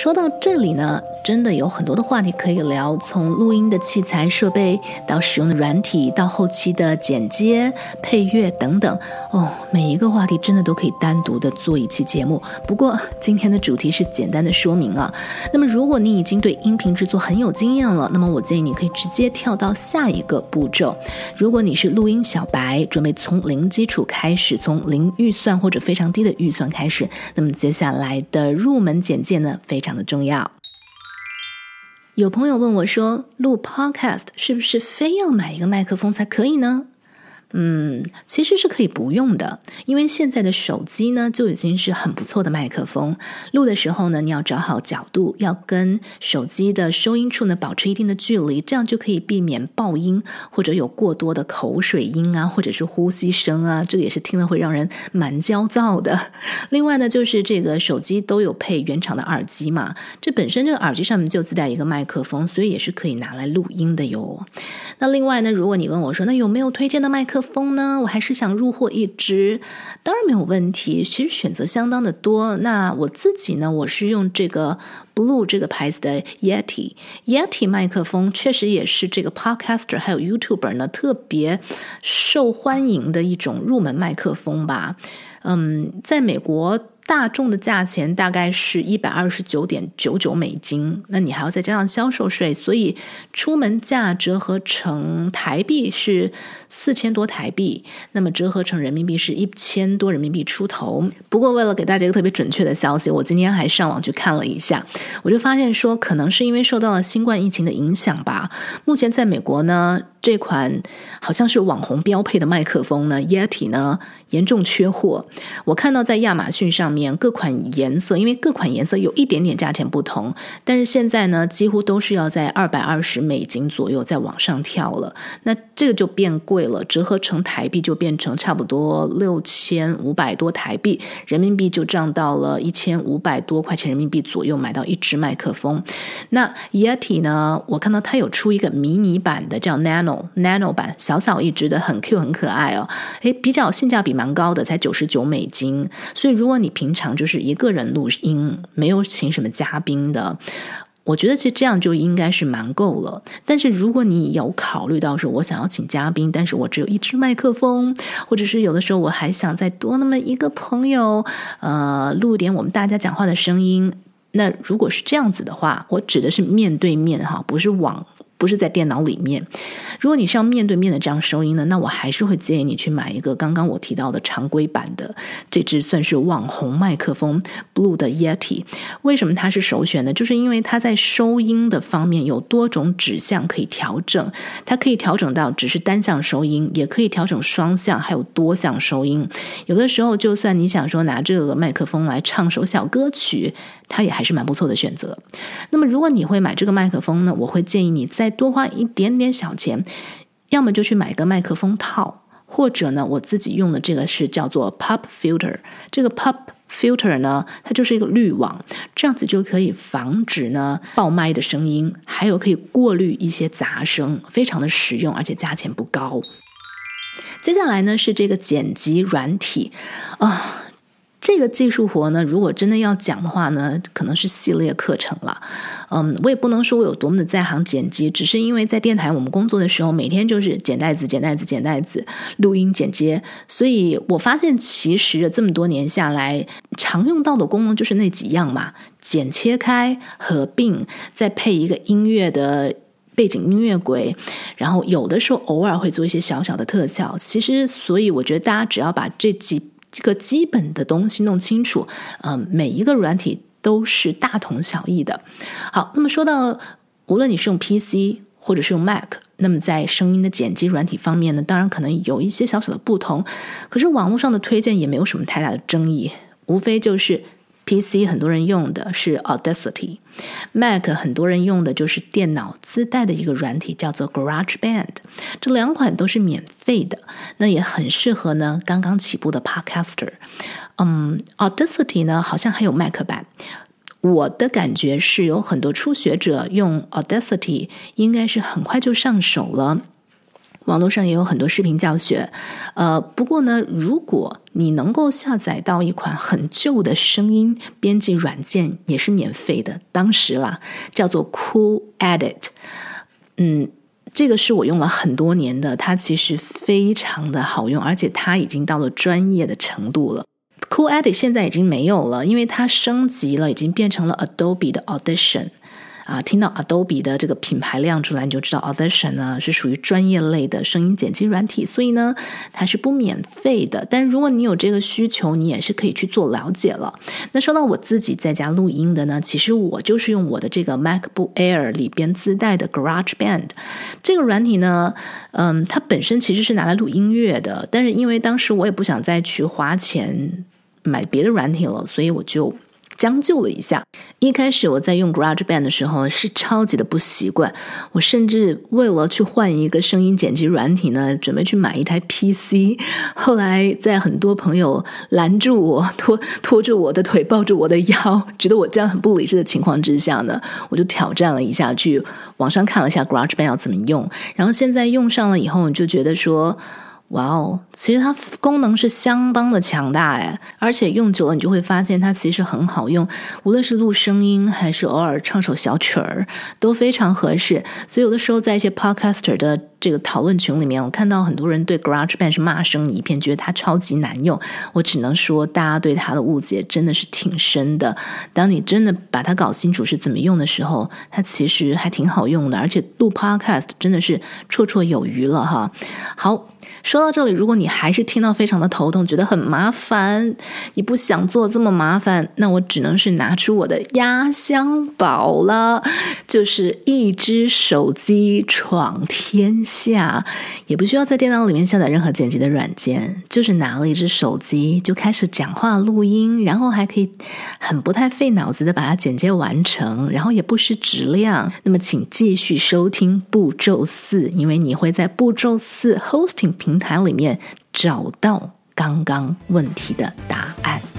说到这里呢，真的有很多的话题可以聊，从录音的器材设备到使用的软体，到后期的剪接、配乐等等。哦，每一个话题真的都可以单独的做一期节目。不过今天的主题是简单的说明啊。那么如果你已经对音频制作很有经验了，那么我建议你可以直接跳到下一个步骤。如果你是录音小白，准备从零基础开始，从零预算或者非常低的预算开始，那么接下来的入门简介呢，非常的重要。有朋友问我说，录 Podcast 是不是非要买一个麦克风才可以呢？嗯，其实是可以不用的，因为现在的手机呢就已经是很不错的麦克风。录的时候呢，你要找好角度，要跟手机的收音处呢保持一定的距离，这样就可以避免爆音或者有过多的口水音啊，或者是呼吸声啊，这个也是听了会让人蛮焦躁的。另外呢，就是这个手机都有配原厂的耳机嘛，这本身这个耳机上面就自带一个麦克风，所以也是可以拿来录音的哟。那另外呢，如果你问我说，那有没有推荐的麦克？风呢？我还是想入货一支，当然没有问题。其实选择相当的多。那我自己呢？我是用这个 Blue 这个牌子的 Yeti Yeti 麦克风，确实也是这个 Podcaster 还有 YouTuber 呢特别受欢迎的一种入门麦克风吧。嗯，在美国。大众的价钱大概是一百二十九点九九美金，那你还要再加上销售税，所以出门价折合成台币是四千多台币，那么折合成人民币是一千多人民币出头。不过为了给大家一个特别准确的消息，我今天还上网去看了一下，我就发现说，可能是因为受到了新冠疫情的影响吧，目前在美国呢。这款好像是网红标配的麦克风呢，Yeti 呢严重缺货。我看到在亚马逊上面各款颜色，因为各款颜色有一点点价钱不同，但是现在呢几乎都是要在二百二十美金左右在往上跳了。那这个就变贵了，折合成台币就变成差不多六千五百多台币，人民币就涨到了一千五百多块钱人民币左右买到一支麦克风。那 Yeti 呢，我看到它有出一个迷你版的叫 Nano。Nano 版小小一只的很 Q 很可爱哦，诶，比较性价比蛮高的，才九十九美金。所以如果你平常就是一个人录音，没有请什么嘉宾的，我觉得其实这样就应该是蛮够了。但是如果你有考虑到说我想要请嘉宾，但是我只有一支麦克风，或者是有的时候我还想再多那么一个朋友，呃，录点我们大家讲话的声音，那如果是这样子的话，我指的是面对面哈，不是网。不是在电脑里面。如果你是要面对面的这样收音呢，那我还是会建议你去买一个刚刚我提到的常规版的这支算是网红麦克风 Blue 的 Yeti。为什么它是首选呢？就是因为它在收音的方面有多种指向可以调整，它可以调整到只是单向收音，也可以调整双向，还有多项收音。有的时候，就算你想说拿这个麦克风来唱首小歌曲，它也还是蛮不错的选择。那么，如果你会买这个麦克风呢，我会建议你在多花一点点小钱，要么就去买个麦克风套，或者呢，我自己用的这个是叫做 Pop Filter。这个 Pop Filter 呢，它就是一个滤网，这样子就可以防止呢爆麦的声音，还有可以过滤一些杂声，非常的实用，而且价钱不高。接下来呢是这个剪辑软体啊。这个技术活呢，如果真的要讲的话呢，可能是系列课程了。嗯，我也不能说我有多么的在行剪辑，只是因为在电台我们工作的时候，每天就是剪带子、剪带子、剪带子、录音、剪接，所以我发现其实这么多年下来，常用到的功能就是那几样嘛：剪、切开、合并，再配一个音乐的背景音乐轨，然后有的时候偶尔会做一些小小的特效。其实，所以我觉得大家只要把这几这个基本的东西弄清楚，嗯，每一个软体都是大同小异的。好，那么说到无论你是用 PC 或者是用 Mac，那么在声音的剪辑软体方面呢，当然可能有一些小小的不同，可是网络上的推荐也没有什么太大的争议，无非就是。PC 很多人用的是 Audacity，Mac 很多人用的就是电脑自带的一个软体，叫做 GarageBand。这两款都是免费的，那也很适合呢刚刚起步的 Podcaster。嗯，Audacity 呢好像还有 Mac 版，我的感觉是有很多初学者用 Audacity 应该是很快就上手了。网络上也有很多视频教学。呃，不过呢，如果你能够下载到一款很旧的声音编辑软件，也是免费的，当时啦，叫做 Cool Edit。嗯，这个是我用了很多年的，它其实非常的好用，而且它已经到了专业的程度了。Cool Edit 现在已经没有了，因为它升级了，已经变成了 Adobe 的 Audition。啊，听到 Adobe 的这个品牌亮出来，你就知道 Audition 呢是属于专业类的声音剪辑软体，所以呢它是不免费的。但如果你有这个需求，你也是可以去做了解了。那说到我自己在家录音的呢，其实我就是用我的这个 MacBook Air 里边自带的 GarageBand 这个软体呢，嗯，它本身其实是拿来录音乐的，但是因为当时我也不想再去花钱买别的软体了，所以我就。将就了一下，一开始我在用 GarageBand 的时候是超级的不习惯，我甚至为了去换一个声音剪辑软体呢，准备去买一台 PC。后来在很多朋友拦住我，拖拖着我的腿，抱着我的腰，觉得我这样很不理智的情况之下呢，我就挑战了一下，去网上看了一下 GarageBand 要怎么用，然后现在用上了以后，就觉得说。哇哦，其实它功能是相当的强大哎，而且用久了你就会发现它其实很好用，无论是录声音还是偶尔唱首小曲儿都非常合适。所以有的时候在一些 podcaster 的这个讨论群里面，我看到很多人对 GarageBand 是骂声一片，觉得它超级难用。我只能说，大家对它的误解真的是挺深的。当你真的把它搞清楚是怎么用的时候，它其实还挺好用的，而且录 podcast 真的是绰绰有余了哈。好。说到这里，如果你还是听到非常的头痛，觉得很麻烦，你不想做这么麻烦，那我只能是拿出我的压箱宝了，就是一只手机闯天下，也不需要在电脑里面下载任何剪辑的软件，就是拿了一只手机就开始讲话录音，然后还可以很不太费脑子的把它剪接完成，然后也不失质量。那么，请继续收听步骤四，因为你会在步骤四 hosting。平台里面找到刚刚问题的答案。